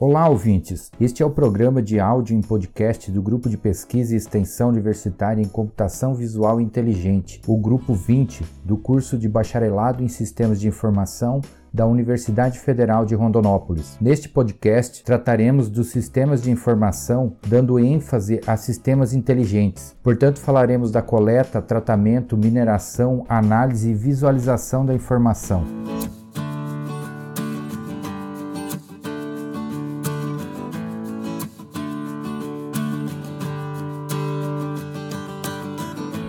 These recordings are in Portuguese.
Olá, ouvintes! Este é o programa de áudio em podcast do Grupo de Pesquisa e Extensão Universitária em Computação Visual Inteligente, o Grupo 20, do curso de Bacharelado em Sistemas de Informação da Universidade Federal de Rondonópolis. Neste podcast, trataremos dos sistemas de informação, dando ênfase a sistemas inteligentes. Portanto, falaremos da coleta, tratamento, mineração, análise e visualização da informação.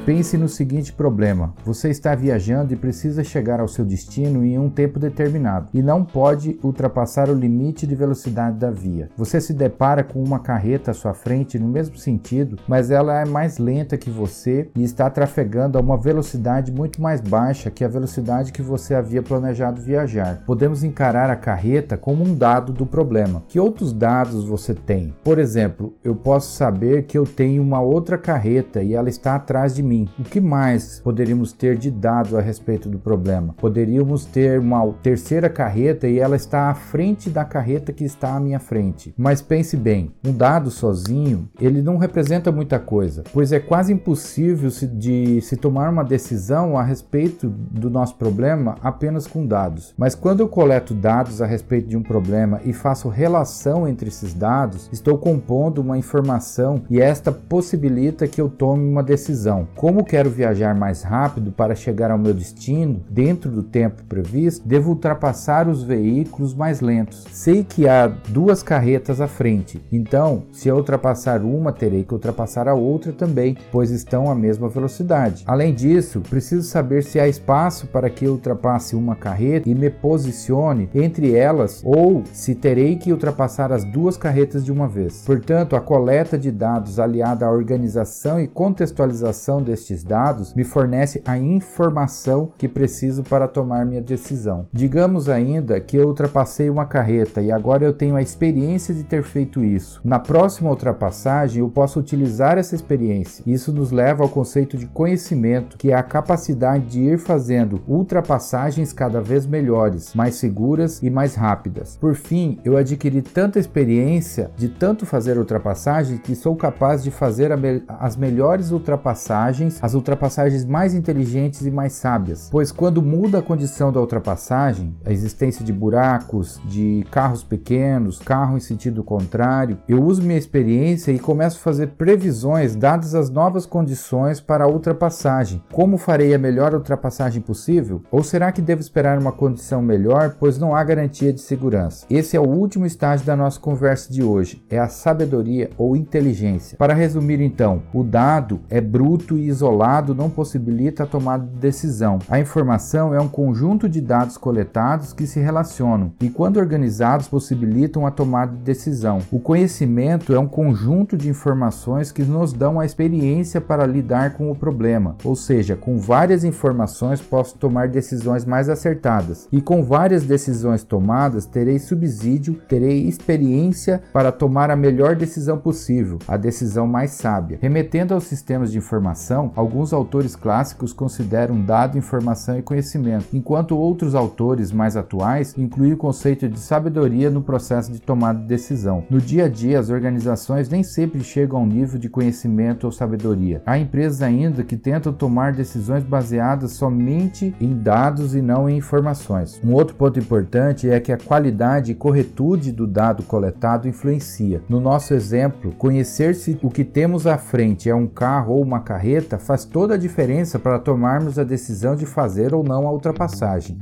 Pense no seguinte problema: você está viajando e precisa chegar ao seu destino em um tempo determinado e não pode ultrapassar o limite de velocidade da via. Você se depara com uma carreta à sua frente no mesmo sentido, mas ela é mais lenta que você e está trafegando a uma velocidade muito mais baixa que a velocidade que você havia planejado viajar. Podemos encarar a carreta como um dado do problema. Que outros dados você tem? Por exemplo, eu posso saber que eu tenho uma outra carreta e ela está atrás de mim O que mais poderíamos ter de dados a respeito do problema? Poderíamos ter uma terceira carreta e ela está à frente da carreta que está à minha frente. Mas pense bem, um dado sozinho, ele não representa muita coisa, pois é quase impossível se, de se tomar uma decisão a respeito do nosso problema apenas com dados. Mas quando eu coleto dados a respeito de um problema e faço relação entre esses dados, estou compondo uma informação e esta possibilita que eu tome uma decisão. Como quero viajar mais rápido para chegar ao meu destino dentro do tempo previsto, devo ultrapassar os veículos mais lentos. Sei que há duas carretas à frente, então, se eu ultrapassar uma, terei que ultrapassar a outra também, pois estão à mesma velocidade. Além disso, preciso saber se há espaço para que eu ultrapasse uma carreta e me posicione entre elas ou se terei que ultrapassar as duas carretas de uma vez. Portanto, a coleta de dados aliada à organização e contextualização destes dados me fornece a informação que preciso para tomar minha decisão. Digamos ainda que eu ultrapassei uma carreta e agora eu tenho a experiência de ter feito isso. Na próxima ultrapassagem, eu posso utilizar essa experiência. Isso nos leva ao conceito de conhecimento, que é a capacidade de ir fazendo ultrapassagens cada vez melhores, mais seguras e mais rápidas. Por fim, eu adquiri tanta experiência de tanto fazer ultrapassagens que sou capaz de fazer me as melhores ultrapassagens ultrapassagens, as ultrapassagens mais inteligentes e mais sábias, pois quando muda a condição da ultrapassagem, a existência de buracos, de carros pequenos, carro em sentido contrário, eu uso minha experiência e começo a fazer previsões dadas as novas condições para a ultrapassagem. Como farei a melhor ultrapassagem possível? Ou será que devo esperar uma condição melhor, pois não há garantia de segurança? Esse é o último estágio da nossa conversa de hoje, é a sabedoria ou inteligência. Para resumir então, o dado é bruto e isolado não possibilita a tomada de decisão. A informação é um conjunto de dados coletados que se relacionam e, quando organizados, possibilitam a tomada de decisão. O conhecimento é um conjunto de informações que nos dão a experiência para lidar com o problema, ou seja, com várias informações posso tomar decisões mais acertadas, e com várias decisões tomadas terei subsídio, terei experiência para tomar a melhor decisão possível, a decisão mais sábia. Remetendo aos sistemas de informação, alguns autores clássicos consideram dado informação e conhecimento, enquanto outros autores mais atuais incluem o conceito de sabedoria no processo de tomada de decisão. No dia a dia, as organizações nem sempre chegam ao nível de conhecimento ou sabedoria. Há empresas ainda que tentam tomar decisões baseadas somente em dados e não em informações. Um outro ponto importante é que a qualidade e corretude do dado coletado influencia. No nosso exemplo, conhecer se o que temos à frente é um carro ou uma carreta faz toda a diferença para tomarmos a decisão de fazer ou não a ultrapassagem.